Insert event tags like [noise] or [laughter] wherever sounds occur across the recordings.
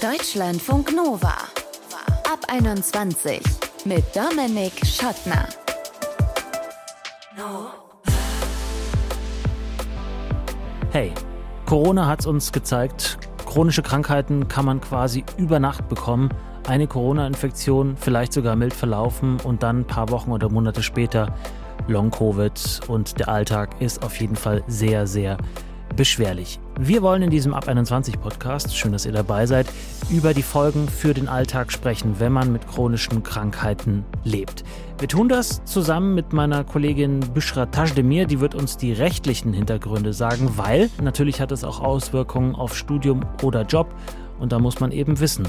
Deutschlandfunk Nova. Ab 21 mit Dominik Schottner. Hey, Corona hat es uns gezeigt. Chronische Krankheiten kann man quasi über Nacht bekommen. Eine Corona-Infektion vielleicht sogar mild verlaufen und dann ein paar Wochen oder Monate später Long-Covid und der Alltag ist auf jeden Fall sehr, sehr beschwerlich. Wir wollen in diesem Ab 21 Podcast, schön, dass ihr dabei seid, über die Folgen für den Alltag sprechen, wenn man mit chronischen Krankheiten lebt. Wir tun das zusammen mit meiner Kollegin Bishra Tajdemir, die wird uns die rechtlichen Hintergründe sagen, weil natürlich hat es auch Auswirkungen auf Studium oder Job und da muss man eben wissen,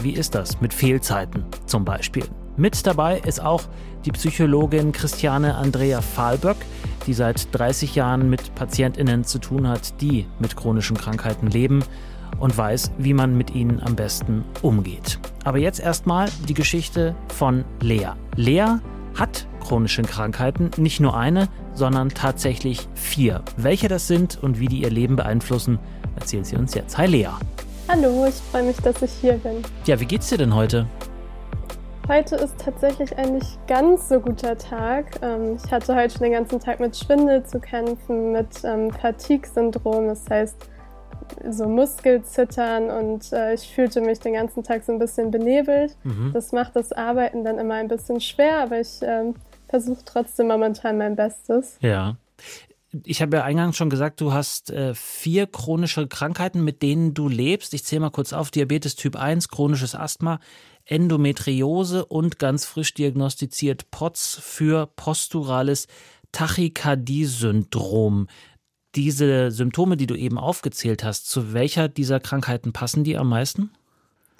wie ist das mit Fehlzeiten zum Beispiel. Mit dabei ist auch die Psychologin Christiane Andrea Fahlböck, die seit 30 Jahren mit PatientInnen zu tun hat, die mit chronischen Krankheiten leben und weiß, wie man mit ihnen am besten umgeht. Aber jetzt erstmal die Geschichte von Lea. Lea hat chronische Krankheiten, nicht nur eine, sondern tatsächlich vier. Welche das sind und wie die ihr Leben beeinflussen, erzählt sie uns jetzt. Hi Lea. Hallo, ich freue mich, dass ich hier bin. Ja, wie geht's dir denn heute? Heute ist tatsächlich ein nicht ganz so guter Tag. Ähm, ich hatte heute schon den ganzen Tag mit Schwindel zu kämpfen, mit ähm, Fatigue-Syndrom, das heißt so Muskelzittern und äh, ich fühlte mich den ganzen Tag so ein bisschen benebelt. Mhm. Das macht das Arbeiten dann immer ein bisschen schwer, aber ich ähm, versuche trotzdem momentan mein Bestes. Ja. Ich habe ja eingangs schon gesagt, du hast äh, vier chronische Krankheiten, mit denen du lebst. Ich zähle mal kurz auf. Diabetes Typ 1, chronisches Asthma, Endometriose und ganz frisch diagnostiziert POTS für posturales Tachykardie-Syndrom. Diese Symptome, die du eben aufgezählt hast, zu welcher dieser Krankheiten passen die am meisten?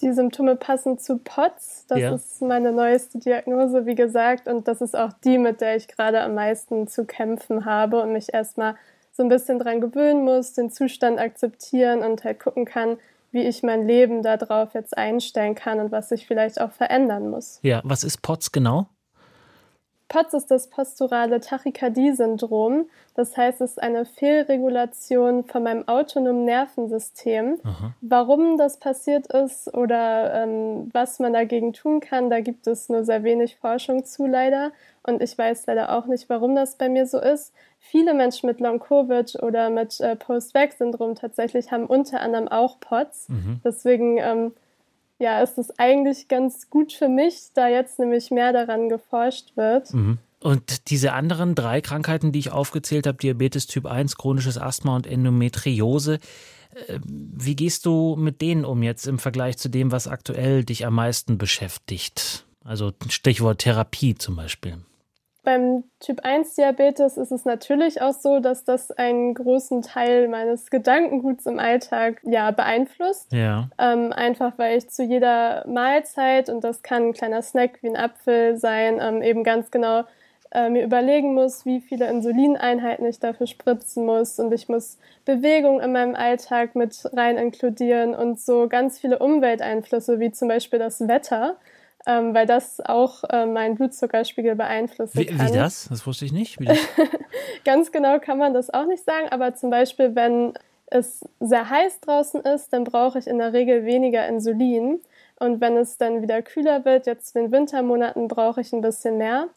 Die Symptome passen zu POTS. Das ja. ist meine neueste Diagnose, wie gesagt. Und das ist auch die, mit der ich gerade am meisten zu kämpfen habe und mich erstmal so ein bisschen dran gewöhnen muss, den Zustand akzeptieren und halt gucken kann, wie ich mein Leben darauf jetzt einstellen kann und was ich vielleicht auch verändern muss. Ja, was ist POTS genau? POTS ist das posturale Tachykardie-Syndrom. Das heißt, es ist eine Fehlregulation von meinem autonomen Nervensystem. Aha. Warum das passiert ist oder ähm, was man dagegen tun kann, da gibt es nur sehr wenig Forschung zu leider. Und ich weiß leider auch nicht, warum das bei mir so ist. Viele Menschen mit Long-Covid oder mit äh, Post-Vac-Syndrom tatsächlich haben unter anderem auch POTS. Mhm. Deswegen ähm, ja, ist es eigentlich ganz gut für mich, da jetzt nämlich mehr daran geforscht wird. Mhm. Und diese anderen drei Krankheiten, die ich aufgezählt habe, Diabetes Typ 1, chronisches Asthma und Endometriose, äh, wie gehst du mit denen um jetzt im Vergleich zu dem, was aktuell dich am meisten beschäftigt? Also Stichwort Therapie zum Beispiel. Beim Typ 1 Diabetes ist es natürlich auch so, dass das einen großen Teil meines Gedankenguts im Alltag ja beeinflusst. Ja. Ähm, einfach weil ich zu jeder Mahlzeit, und das kann ein kleiner Snack wie ein Apfel sein, ähm, eben ganz genau äh, mir überlegen muss, wie viele Insulineinheiten ich dafür spritzen muss. Und ich muss Bewegung in meinem Alltag mit rein inkludieren und so ganz viele Umwelteinflüsse, wie zum Beispiel das Wetter ähm, weil das auch äh, meinen Blutzuckerspiegel beeinflussen wie, kann. Wie das? Das wusste ich nicht. [laughs] Ganz genau kann man das auch nicht sagen, aber zum Beispiel, wenn es sehr heiß draußen ist, dann brauche ich in der Regel weniger Insulin. Und wenn es dann wieder kühler wird, jetzt in den Wintermonaten, brauche ich ein bisschen mehr.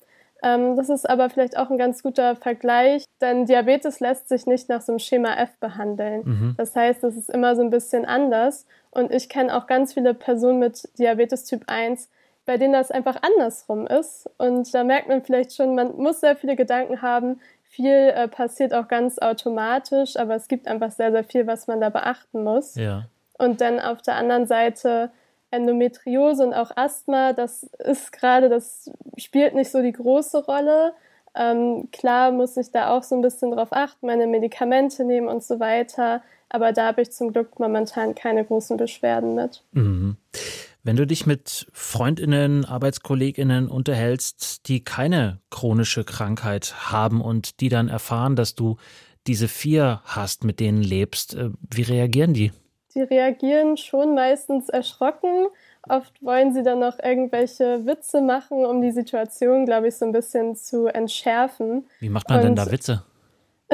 Ähm, das ist aber vielleicht auch ein ganz guter Vergleich, denn Diabetes lässt sich nicht nach so einem Schema F behandeln. Mhm. Das heißt, es ist immer so ein bisschen anders. Und ich kenne auch ganz viele Personen mit Diabetes Typ 1, bei denen das einfach andersrum ist. Und da merkt man vielleicht schon, man muss sehr viele Gedanken haben. Viel äh, passiert auch ganz automatisch, aber es gibt einfach sehr, sehr viel, was man da beachten muss. Ja. Und dann auf der anderen Seite Endometriose und auch Asthma, das ist gerade, das spielt nicht so die große Rolle. Ähm, klar muss ich da auch so ein bisschen drauf achten, meine Medikamente nehmen und so weiter. Aber da habe ich zum Glück momentan keine großen Beschwerden mit. Mhm. Wenn du dich mit Freundinnen, Arbeitskolleginnen unterhältst, die keine chronische Krankheit haben und die dann erfahren, dass du diese vier hast, mit denen lebst, äh, wie reagieren die? Die reagieren schon meistens erschrocken. Oft wollen sie dann noch irgendwelche Witze machen, um die Situation, glaube ich, so ein bisschen zu entschärfen. Wie macht man und denn da Witze? [laughs]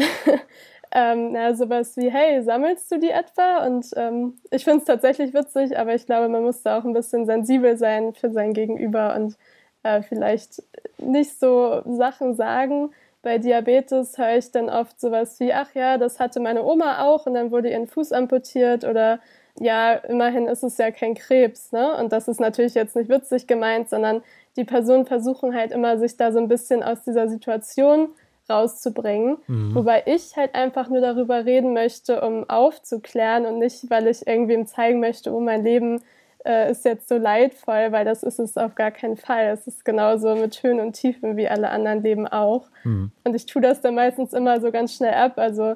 ähm, na, sowas wie, hey, sammelst du die etwa? Und ähm, ich finde es tatsächlich witzig, aber ich glaube, man muss da auch ein bisschen sensibel sein für sein Gegenüber und äh, vielleicht nicht so Sachen sagen. Bei Diabetes höre ich dann oft sowas wie, ach ja, das hatte meine Oma auch und dann wurde ihr Fuß amputiert oder ja, immerhin ist es ja kein Krebs, ne? Und das ist natürlich jetzt nicht witzig gemeint, sondern die Personen versuchen halt immer, sich da so ein bisschen aus dieser Situation rauszubringen. Mhm. Wobei ich halt einfach nur darüber reden möchte, um aufzuklären und nicht, weil ich irgendwem zeigen möchte, oh, mein Leben äh, ist jetzt so leidvoll, weil das ist es auf gar keinen Fall. Es ist genauso mit Höhen und Tiefen wie alle anderen Leben auch. Mhm. Und ich tue das dann meistens immer so ganz schnell ab. Also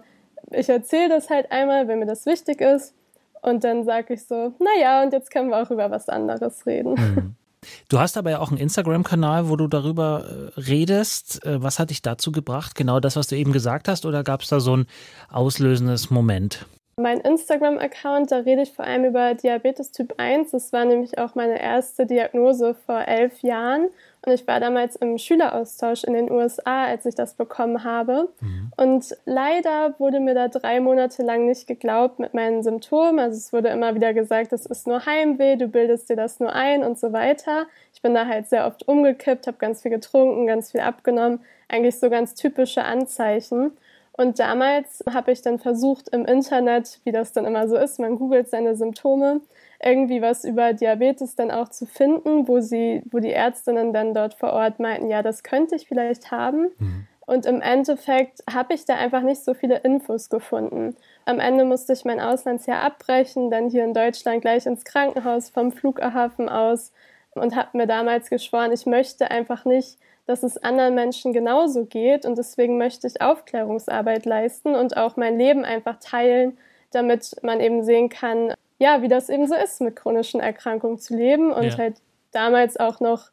ich erzähle das halt einmal, wenn mir das wichtig ist. Und dann sage ich so, naja, und jetzt können wir auch über was anderes reden. Mhm. [laughs] Du hast aber ja auch einen Instagram-Kanal, wo du darüber äh, redest. Äh, was hat dich dazu gebracht? Genau das, was du eben gesagt hast, oder gab es da so ein auslösendes Moment? Mein Instagram-Account, da rede ich vor allem über Diabetes Typ 1. Das war nämlich auch meine erste Diagnose vor elf Jahren. Und ich war damals im Schüleraustausch in den USA, als ich das bekommen habe. Mhm. Und leider wurde mir da drei Monate lang nicht geglaubt mit meinen Symptomen. Also es wurde immer wieder gesagt, das ist nur Heimweh, du bildest dir das nur ein und so weiter. Ich bin da halt sehr oft umgekippt, habe ganz viel getrunken, ganz viel abgenommen. Eigentlich so ganz typische Anzeichen. Und damals habe ich dann versucht, im Internet, wie das dann immer so ist, man googelt seine Symptome, irgendwie was über Diabetes dann auch zu finden, wo sie, wo die Ärztinnen dann dort vor Ort meinten, ja, das könnte ich vielleicht haben. Mhm. Und im Endeffekt habe ich da einfach nicht so viele Infos gefunden. Am Ende musste ich mein Auslandsjahr abbrechen, dann hier in Deutschland gleich ins Krankenhaus vom Flughafen aus und habe mir damals geschworen, ich möchte einfach nicht dass es anderen Menschen genauso geht und deswegen möchte ich Aufklärungsarbeit leisten und auch mein Leben einfach teilen, damit man eben sehen kann, ja, wie das eben so ist, mit chronischen Erkrankungen zu leben und ja. halt damals auch noch,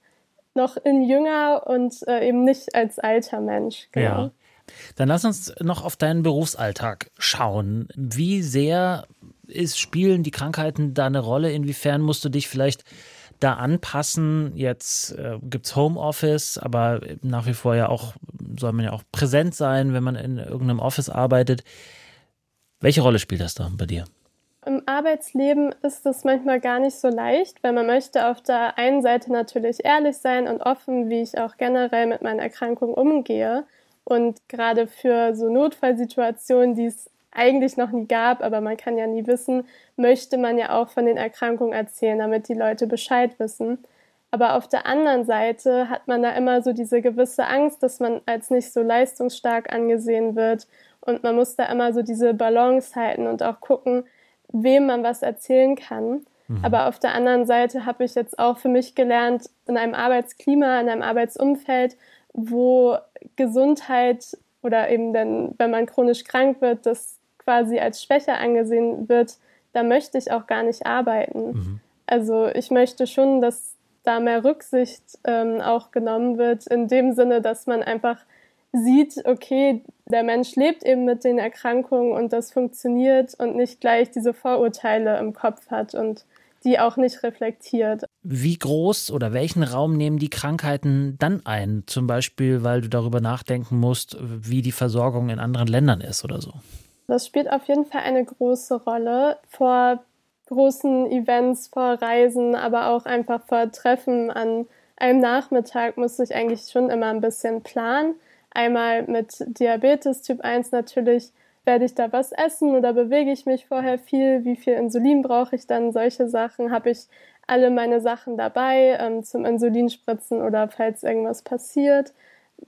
noch in jünger und äh, eben nicht als alter Mensch. Genau. Ja. Dann lass uns noch auf deinen Berufsalltag schauen. Wie sehr ist, spielen die Krankheiten da eine Rolle? Inwiefern musst du dich vielleicht da anpassen. Jetzt äh, gibt es Homeoffice, aber nach wie vor ja auch, soll man ja auch präsent sein, wenn man in irgendeinem Office arbeitet. Welche Rolle spielt das da bei dir? Im Arbeitsleben ist es manchmal gar nicht so leicht, weil man möchte auf der einen Seite natürlich ehrlich sein und offen, wie ich auch generell mit meiner Erkrankung umgehe. Und gerade für so Notfallsituationen, die es eigentlich noch nie gab, aber man kann ja nie wissen, möchte man ja auch von den Erkrankungen erzählen, damit die Leute Bescheid wissen. Aber auf der anderen Seite hat man da immer so diese gewisse Angst, dass man als nicht so leistungsstark angesehen wird. Und man muss da immer so diese Balance halten und auch gucken, wem man was erzählen kann. Mhm. Aber auf der anderen Seite habe ich jetzt auch für mich gelernt, in einem Arbeitsklima, in einem Arbeitsumfeld, wo Gesundheit oder eben dann, wenn man chronisch krank wird, das quasi als Schwäche angesehen wird, da möchte ich auch gar nicht arbeiten. Mhm. Also ich möchte schon, dass da mehr Rücksicht ähm, auch genommen wird, in dem Sinne, dass man einfach sieht, okay, der Mensch lebt eben mit den Erkrankungen und das funktioniert und nicht gleich diese Vorurteile im Kopf hat und die auch nicht reflektiert. Wie groß oder welchen Raum nehmen die Krankheiten dann ein? Zum Beispiel, weil du darüber nachdenken musst, wie die Versorgung in anderen Ländern ist oder so. Das spielt auf jeden Fall eine große Rolle vor großen Events, vor Reisen, aber auch einfach vor Treffen an einem Nachmittag muss ich eigentlich schon immer ein bisschen planen. Einmal mit Diabetes Typ 1 natürlich werde ich da was essen oder bewege ich mich vorher viel? Wie viel Insulin brauche ich dann? Solche Sachen habe ich alle meine Sachen dabei ähm, zum Insulinspritzen oder falls irgendwas passiert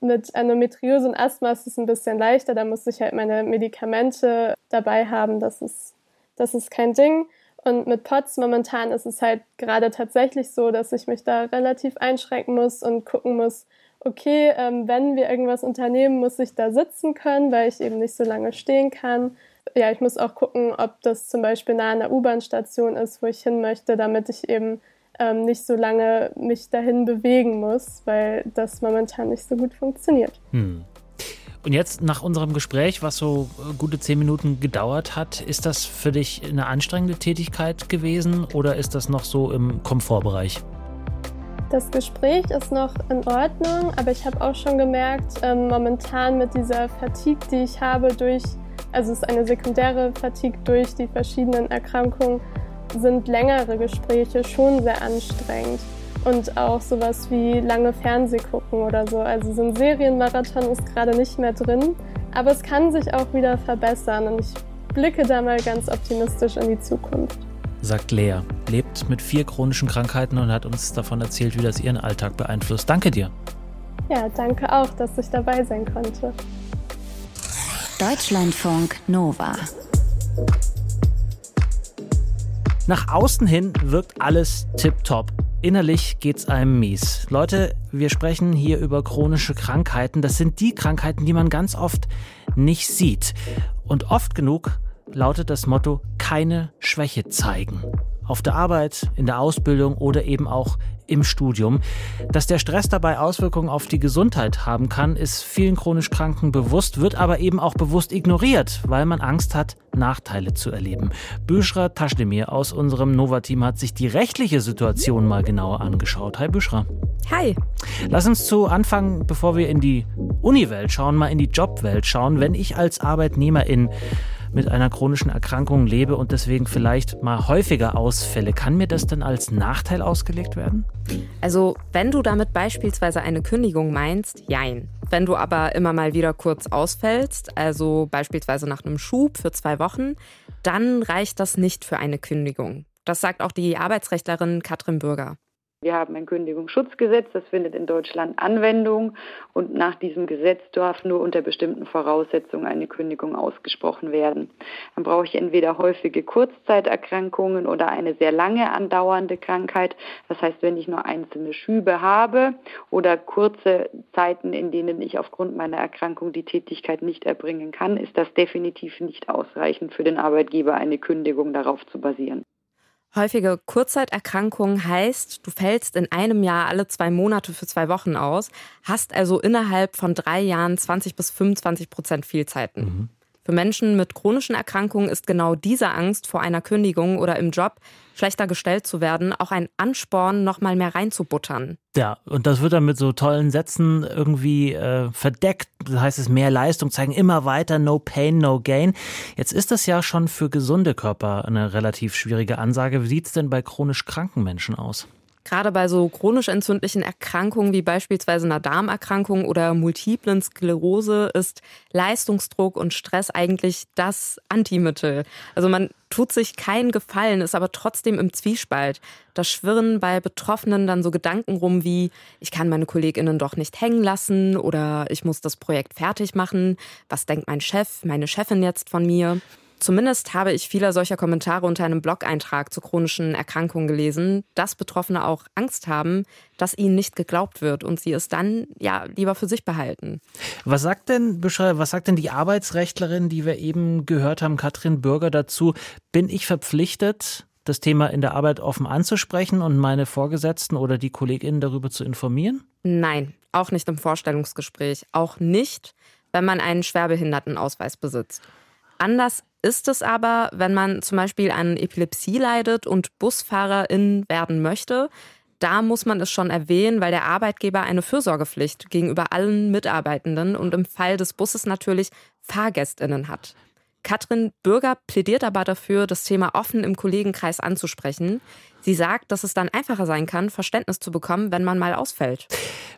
mit Endometriose und Asthma ist es ein bisschen leichter. Da muss ich halt meine Medikamente dabei haben. Das ist, das ist kein Ding. Und mit POTS momentan ist es halt gerade tatsächlich so, dass ich mich da relativ einschränken muss und gucken muss, okay, ähm, wenn wir irgendwas unternehmen, muss ich da sitzen können, weil ich eben nicht so lange stehen kann. Ja, ich muss auch gucken, ob das zum Beispiel nah an der U-Bahn-Station ist, wo ich hin möchte, damit ich eben ähm, nicht so lange mich dahin bewegen muss, weil das momentan nicht so gut funktioniert. Hm. Und jetzt nach unserem Gespräch, was so äh, gute zehn Minuten gedauert hat, ist das für dich eine anstrengende Tätigkeit gewesen oder ist das noch so im Komfortbereich? Das Gespräch ist noch in Ordnung, aber ich habe auch schon gemerkt, ähm, momentan mit dieser Fatigue, die ich habe durch also es ist eine sekundäre Fatigue durch die verschiedenen Erkrankungen, sind längere Gespräche schon sehr anstrengend. Und auch sowas wie lange Fernseh gucken oder so. Also so ein Serienmarathon ist gerade nicht mehr drin. Aber es kann sich auch wieder verbessern und ich blicke da mal ganz optimistisch in die Zukunft. Sagt Lea, lebt mit vier chronischen Krankheiten und hat uns davon erzählt, wie das ihren Alltag beeinflusst. Danke dir. Ja, danke auch, dass ich dabei sein konnte. Deutschlandfunk Nova. Nach außen hin wirkt alles tipptopp. Innerlich geht's einem mies. Leute, wir sprechen hier über chronische Krankheiten. Das sind die Krankheiten, die man ganz oft nicht sieht. Und oft genug lautet das Motto keine Schwäche zeigen auf der Arbeit, in der Ausbildung oder eben auch im Studium. Dass der Stress dabei Auswirkungen auf die Gesundheit haben kann, ist vielen chronisch Kranken bewusst, wird aber eben auch bewusst ignoriert, weil man Angst hat, Nachteile zu erleben. Büschra Taschdemir aus unserem Nova-Team hat sich die rechtliche Situation mal genauer angeschaut. Hi Büschra. Hi. Lass uns zu Anfang, bevor wir in die Uni-Welt schauen, mal in die Jobwelt schauen. Wenn ich als Arbeitnehmerin mit einer chronischen Erkrankung lebe und deswegen vielleicht mal häufiger ausfälle, kann mir das dann als Nachteil ausgelegt werden? Also, wenn du damit beispielsweise eine Kündigung meinst, jein. Wenn du aber immer mal wieder kurz ausfällst, also beispielsweise nach einem Schub für zwei Wochen, dann reicht das nicht für eine Kündigung. Das sagt auch die Arbeitsrechtlerin Katrin Bürger. Wir haben ein Kündigungsschutzgesetz, das findet in Deutschland Anwendung und nach diesem Gesetz darf nur unter bestimmten Voraussetzungen eine Kündigung ausgesprochen werden. Dann brauche ich entweder häufige Kurzzeiterkrankungen oder eine sehr lange andauernde Krankheit. Das heißt, wenn ich nur einzelne Schübe habe oder kurze Zeiten, in denen ich aufgrund meiner Erkrankung die Tätigkeit nicht erbringen kann, ist das definitiv nicht ausreichend für den Arbeitgeber, eine Kündigung darauf zu basieren. Häufige Kurzzeiterkrankung heißt, du fällst in einem Jahr alle zwei Monate für zwei Wochen aus, hast also innerhalb von drei Jahren 20 bis 25 Prozent Fehlzeiten. Mhm. Für Menschen mit chronischen Erkrankungen ist genau diese Angst vor einer Kündigung oder im Job schlechter gestellt zu werden, auch ein Ansporn, noch mal mehr reinzubuttern. Ja, und das wird dann mit so tollen Sätzen irgendwie äh, verdeckt. Das heißt es mehr Leistung zeigen, immer weiter, no pain, no gain. Jetzt ist das ja schon für gesunde Körper eine relativ schwierige Ansage. Wie sieht es denn bei chronisch kranken Menschen aus? Gerade bei so chronisch entzündlichen Erkrankungen wie beispielsweise einer Darmerkrankung oder multiplen Sklerose ist Leistungsdruck und Stress eigentlich das Antimittel. Also man tut sich keinen Gefallen, ist aber trotzdem im Zwiespalt. Da schwirren bei Betroffenen dann so Gedanken rum wie, ich kann meine Kolleginnen doch nicht hängen lassen oder ich muss das Projekt fertig machen. Was denkt mein Chef, meine Chefin jetzt von mir? Zumindest habe ich viele solcher Kommentare unter einem Blog-Eintrag zu chronischen Erkrankungen gelesen, dass Betroffene auch Angst haben, dass ihnen nicht geglaubt wird und sie es dann ja lieber für sich behalten. Was sagt denn, was sagt denn die Arbeitsrechtlerin, die wir eben gehört haben, Katrin Bürger dazu? Bin ich verpflichtet, das Thema in der Arbeit offen anzusprechen und meine Vorgesetzten oder die KollegInnen darüber zu informieren? Nein, auch nicht im Vorstellungsgespräch. Auch nicht, wenn man einen Schwerbehindertenausweis besitzt. Anders ist es aber, wenn man zum Beispiel an Epilepsie leidet und Busfahrerin werden möchte, da muss man es schon erwähnen, weil der Arbeitgeber eine Fürsorgepflicht gegenüber allen Mitarbeitenden und im Fall des Busses natürlich Fahrgästinnen hat. Katrin Bürger plädiert aber dafür, das Thema offen im Kollegenkreis anzusprechen. Sie sagt, dass es dann einfacher sein kann, Verständnis zu bekommen, wenn man mal ausfällt.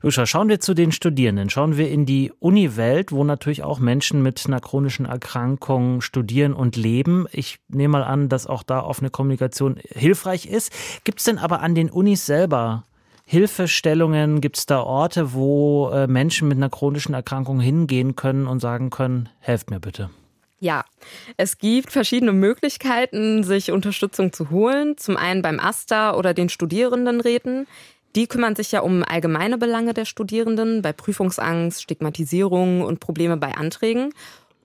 Usha, schauen wir zu den Studierenden. Schauen wir in die Uni-Welt, wo natürlich auch Menschen mit einer chronischen Erkrankung studieren und leben. Ich nehme mal an, dass auch da offene Kommunikation hilfreich ist. Gibt es denn aber an den Unis selber Hilfestellungen? Gibt es da Orte, wo äh, Menschen mit einer chronischen Erkrankung hingehen können und sagen können, helft mir bitte? Ja, es gibt verschiedene Möglichkeiten, sich Unterstützung zu holen. Zum einen beim AStA oder den Studierendenräten. Die kümmern sich ja um allgemeine Belange der Studierenden, bei Prüfungsangst, Stigmatisierung und Probleme bei Anträgen.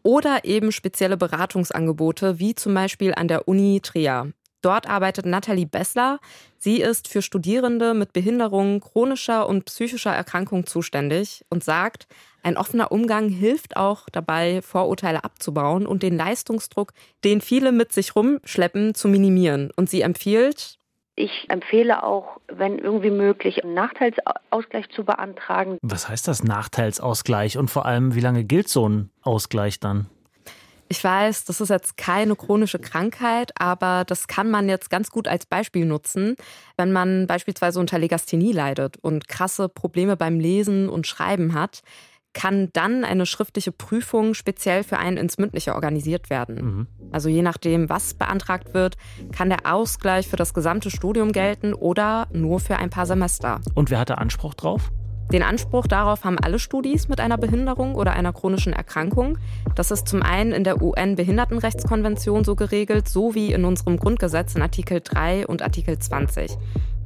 Oder eben spezielle Beratungsangebote, wie zum Beispiel an der Uni Trier. Dort arbeitet Nathalie Bessler. Sie ist für Studierende mit Behinderung, chronischer und psychischer Erkrankung zuständig und sagt, ein offener Umgang hilft auch dabei, Vorurteile abzubauen und den Leistungsdruck, den viele mit sich rumschleppen, zu minimieren. Und sie empfiehlt, ich empfehle auch, wenn irgendwie möglich, einen Nachteilsausgleich zu beantragen. Was heißt das Nachteilsausgleich und vor allem, wie lange gilt so ein Ausgleich dann? Ich weiß, das ist jetzt keine chronische Krankheit, aber das kann man jetzt ganz gut als Beispiel nutzen, wenn man beispielsweise unter Legasthenie leidet und krasse Probleme beim Lesen und Schreiben hat kann dann eine schriftliche Prüfung speziell für einen ins Mündliche organisiert werden. Mhm. Also je nachdem, was beantragt wird, kann der Ausgleich für das gesamte Studium gelten oder nur für ein paar Semester. Und wer hatte Anspruch drauf? Den Anspruch darauf haben alle Studis mit einer Behinderung oder einer chronischen Erkrankung. Das ist zum einen in der UN-Behindertenrechtskonvention so geregelt, sowie in unserem Grundgesetz in Artikel 3 und Artikel 20.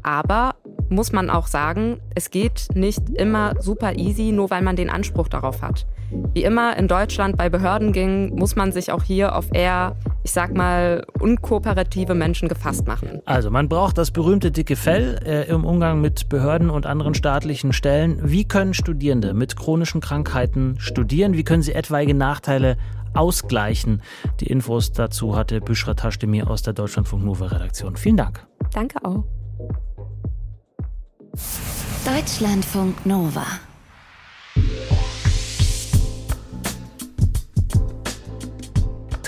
Aber muss man auch sagen, es geht nicht immer super easy, nur weil man den Anspruch darauf hat. Wie immer in Deutschland bei Behörden ging, muss man sich auch hier auf eher, ich sag mal, unkooperative Menschen gefasst machen. Also man braucht das berühmte dicke Fell äh, im Umgang mit Behörden und anderen staatlichen Stellen. Wie können Studierende mit chronischen Krankheiten studieren? Wie können sie etwaige Nachteile ausgleichen? Die Infos dazu hatte Büschra Taschdemir aus der Deutschlandfunk Nova Redaktion. Vielen Dank. Danke auch. Deutschlandfunk Nova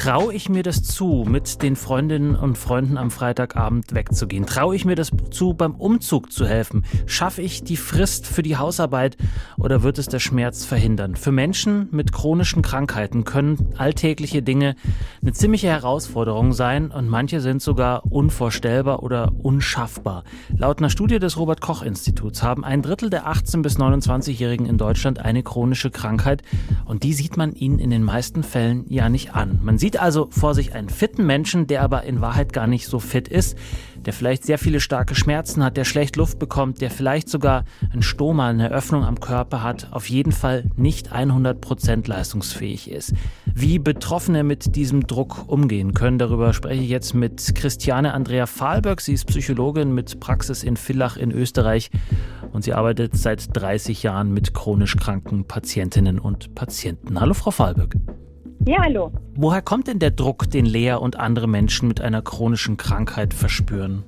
Traue ich mir das zu, mit den Freundinnen und Freunden am Freitagabend wegzugehen? Traue ich mir das zu, beim Umzug zu helfen? Schaffe ich die Frist für die Hausarbeit oder wird es der Schmerz verhindern? Für Menschen mit chronischen Krankheiten können alltägliche Dinge eine ziemliche Herausforderung sein und manche sind sogar unvorstellbar oder unschaffbar. Laut einer Studie des Robert Koch Instituts haben ein Drittel der 18 bis 29-Jährigen in Deutschland eine chronische Krankheit und die sieht man ihnen in den meisten Fällen ja nicht an. Man sieht sieht also vor sich einen fitten Menschen, der aber in Wahrheit gar nicht so fit ist, der vielleicht sehr viele starke Schmerzen hat, der schlecht Luft bekommt, der vielleicht sogar ein Stoma, eine Öffnung am Körper hat, auf jeden Fall nicht 100% leistungsfähig ist. Wie Betroffene mit diesem Druck umgehen können, darüber spreche ich jetzt mit Christiane Andrea Fahlberg. Sie ist Psychologin mit Praxis in Villach in Österreich und sie arbeitet seit 30 Jahren mit chronisch kranken Patientinnen und Patienten. Hallo, Frau Fahlberg. Ja, hallo. Woher kommt denn der Druck, den Lea und andere Menschen mit einer chronischen Krankheit verspüren?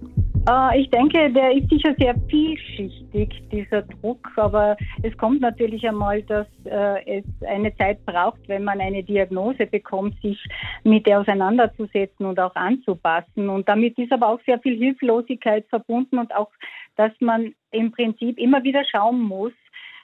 Äh, ich denke, der ist sicher sehr vielschichtig, dieser Druck. Aber es kommt natürlich einmal, dass äh, es eine Zeit braucht, wenn man eine Diagnose bekommt, sich mit der auseinanderzusetzen und auch anzupassen. Und damit ist aber auch sehr viel Hilflosigkeit verbunden und auch, dass man im Prinzip immer wieder schauen muss,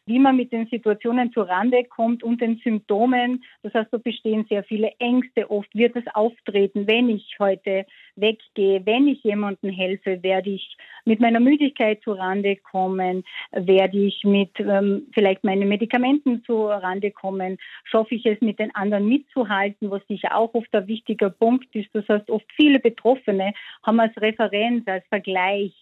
wie man mit den Situationen zurande kommt und den Symptomen. Das heißt, da bestehen sehr viele Ängste. Oft wird es auftreten, wenn ich heute weggehe, wenn ich jemandem helfe, werde ich mit meiner Müdigkeit zurande kommen, werde ich mit ähm, vielleicht meinen Medikamenten zurande kommen, schaffe ich es mit den anderen mitzuhalten, was sicher auch oft ein wichtiger Punkt ist. Das heißt, oft viele Betroffene haben als Referenz, als Vergleich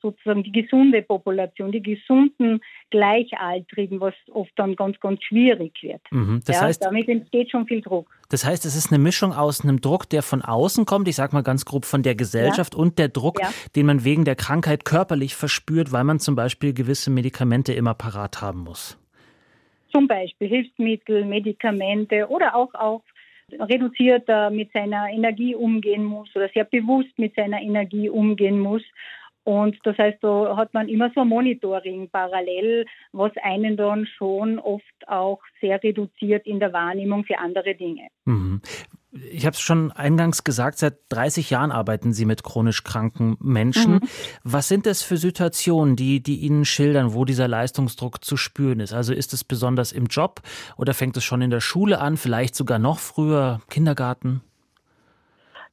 sozusagen die gesunde Population, die gesunden Gleichaltrigen, was oft dann ganz, ganz schwierig wird. Mhm, das ja, heißt, damit entsteht schon viel Druck. Das heißt, es ist eine Mischung aus einem Druck, der von außen kommt, ich sage mal ganz grob von der Gesellschaft ja. und der Druck, ja. den man wegen der Krankheit körperlich verspürt, weil man zum Beispiel gewisse Medikamente immer parat haben muss. Zum Beispiel Hilfsmittel, Medikamente oder auch, auch reduzierter mit seiner Energie umgehen muss oder sehr bewusst mit seiner Energie umgehen muss. Und das heißt, da hat man immer so ein Monitoring parallel, was einen dann schon oft auch sehr reduziert in der Wahrnehmung für andere Dinge. Mhm. Ich habe es schon eingangs gesagt, seit 30 Jahren arbeiten Sie mit chronisch kranken Menschen. Mhm. Was sind das für Situationen, die, die Ihnen schildern, wo dieser Leistungsdruck zu spüren ist? Also ist es besonders im Job oder fängt es schon in der Schule an, vielleicht sogar noch früher, Kindergarten?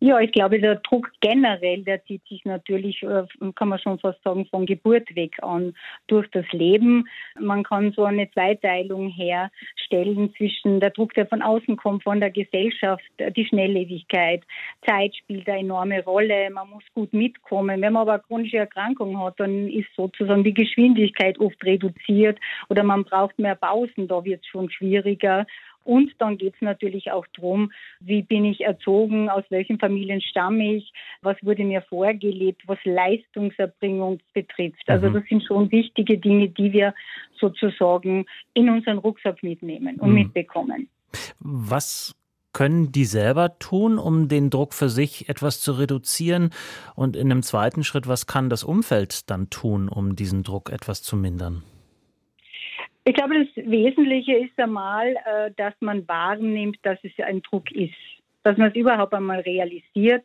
Ja, ich glaube, der Druck generell, der zieht sich natürlich, äh, kann man schon fast sagen, von Geburt weg an durch das Leben. Man kann so eine Zweiteilung herstellen zwischen der Druck, der von außen kommt, von der Gesellschaft, die Schnelllebigkeit. Zeit spielt eine enorme Rolle. Man muss gut mitkommen. Wenn man aber eine chronische Erkrankung hat, dann ist sozusagen die Geschwindigkeit oft reduziert oder man braucht mehr Pausen. Da wird es schon schwieriger. Und dann geht es natürlich auch darum, wie bin ich erzogen, aus welchen Familien stamme ich, was wurde mir vorgelebt, was Leistungserbringung betrifft. Also mhm. das sind schon wichtige Dinge, die wir sozusagen in unseren Rucksack mitnehmen und mhm. mitbekommen. Was können die selber tun, um den Druck für sich etwas zu reduzieren? Und in einem zweiten Schritt, was kann das Umfeld dann tun, um diesen Druck etwas zu mindern? Ich glaube, das Wesentliche ist einmal, äh, dass man wahrnimmt, dass es ein Druck ist. dass man es überhaupt einmal realisiert,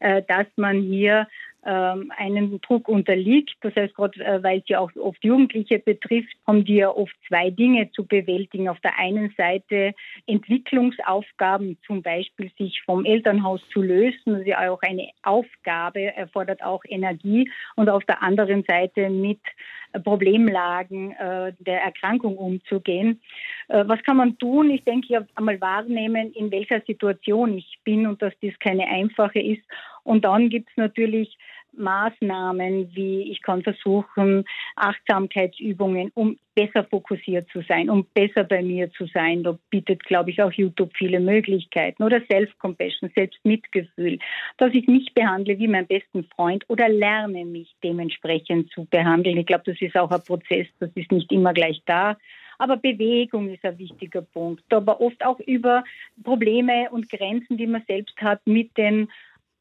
äh, dass man hier einem Druck unterliegt. Das heißt, gerade äh, weil es ja auch oft Jugendliche betrifft, haben die ja oft zwei Dinge zu bewältigen. Auf der einen Seite Entwicklungsaufgaben, zum Beispiel sich vom Elternhaus zu lösen. Das ist ja auch eine Aufgabe, erfordert auch Energie. Und auf der anderen Seite mit Problemlagen äh, der Erkrankung umzugehen. Äh, was kann man tun? Ich denke, ich einmal wahrnehmen, in welcher Situation ich bin und dass das keine einfache ist. Und dann gibt es natürlich Maßnahmen wie ich kann versuchen, Achtsamkeitsübungen, um besser fokussiert zu sein, um besser bei mir zu sein. Da bietet, glaube ich, auch YouTube viele Möglichkeiten. Oder Self-Compassion, Selbstmitgefühl, dass ich mich behandle wie mein besten Freund oder lerne mich dementsprechend zu behandeln. Ich glaube, das ist auch ein Prozess, das ist nicht immer gleich da. Aber Bewegung ist ein wichtiger Punkt. Aber oft auch über Probleme und Grenzen, die man selbst hat, mit den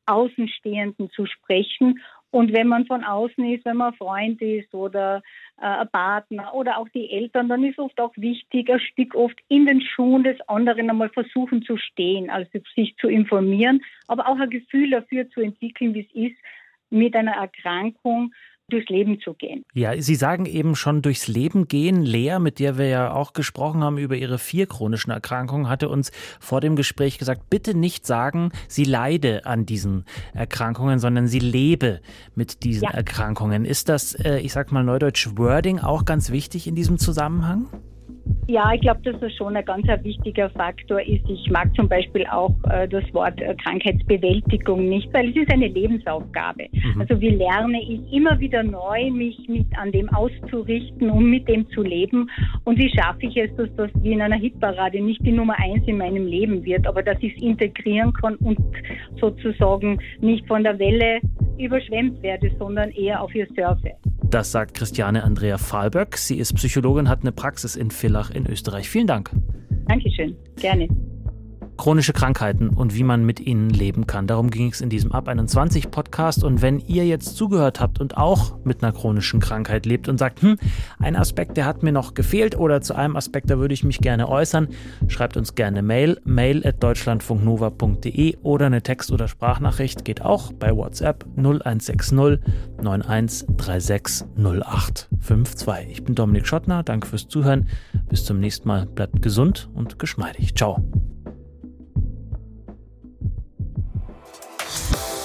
Außenstehenden zu sprechen. Und wenn man von außen ist, wenn man Freund ist oder äh, Partner oder auch die Eltern, dann ist oft auch wichtig, ein Stück oft in den Schuhen des anderen einmal versuchen zu stehen, also sich zu informieren, aber auch ein Gefühl dafür zu entwickeln, wie es ist, mit einer Erkrankung durchs Leben zu gehen. Ja, Sie sagen eben schon durchs Leben gehen. Lea, mit der wir ja auch gesprochen haben über ihre vier chronischen Erkrankungen, hatte uns vor dem Gespräch gesagt, bitte nicht sagen, sie leide an diesen Erkrankungen, sondern sie lebe mit diesen ja. Erkrankungen. Ist das, äh, ich sag mal neudeutsch, Wording auch ganz wichtig in diesem Zusammenhang? Ja, ich glaube, dass das schon ein ganz ein wichtiger Faktor ist. Ich mag zum Beispiel auch äh, das Wort äh, Krankheitsbewältigung nicht, weil es ist eine Lebensaufgabe. Mhm. Also wie lerne ich immer wieder neu, mich mit an dem auszurichten, um mit dem zu leben. Und wie schaffe ich es, dass das wie in einer Hitparade nicht die Nummer eins in meinem Leben wird, aber dass ich es integrieren kann und sozusagen nicht von der Welle überschwemmt werde, sondern eher auf ihr surfe. Das sagt Christiane Andrea Fahlböck. Sie ist Psychologin, hat eine Praxis in Villach in Österreich. Vielen Dank. Dankeschön, gerne chronische Krankheiten und wie man mit ihnen leben kann. Darum ging es in diesem Ab 21 Podcast. Und wenn ihr jetzt zugehört habt und auch mit einer chronischen Krankheit lebt und sagt, hm, ein Aspekt, der hat mir noch gefehlt oder zu einem Aspekt, da würde ich mich gerne äußern, schreibt uns gerne Mail, mail at deutschlandfunknova.de oder eine Text- oder Sprachnachricht geht auch bei WhatsApp 0160 9136 0852. Ich bin Dominik Schottner, danke fürs Zuhören. Bis zum nächsten Mal. Bleibt gesund und geschmeidig. Ciao.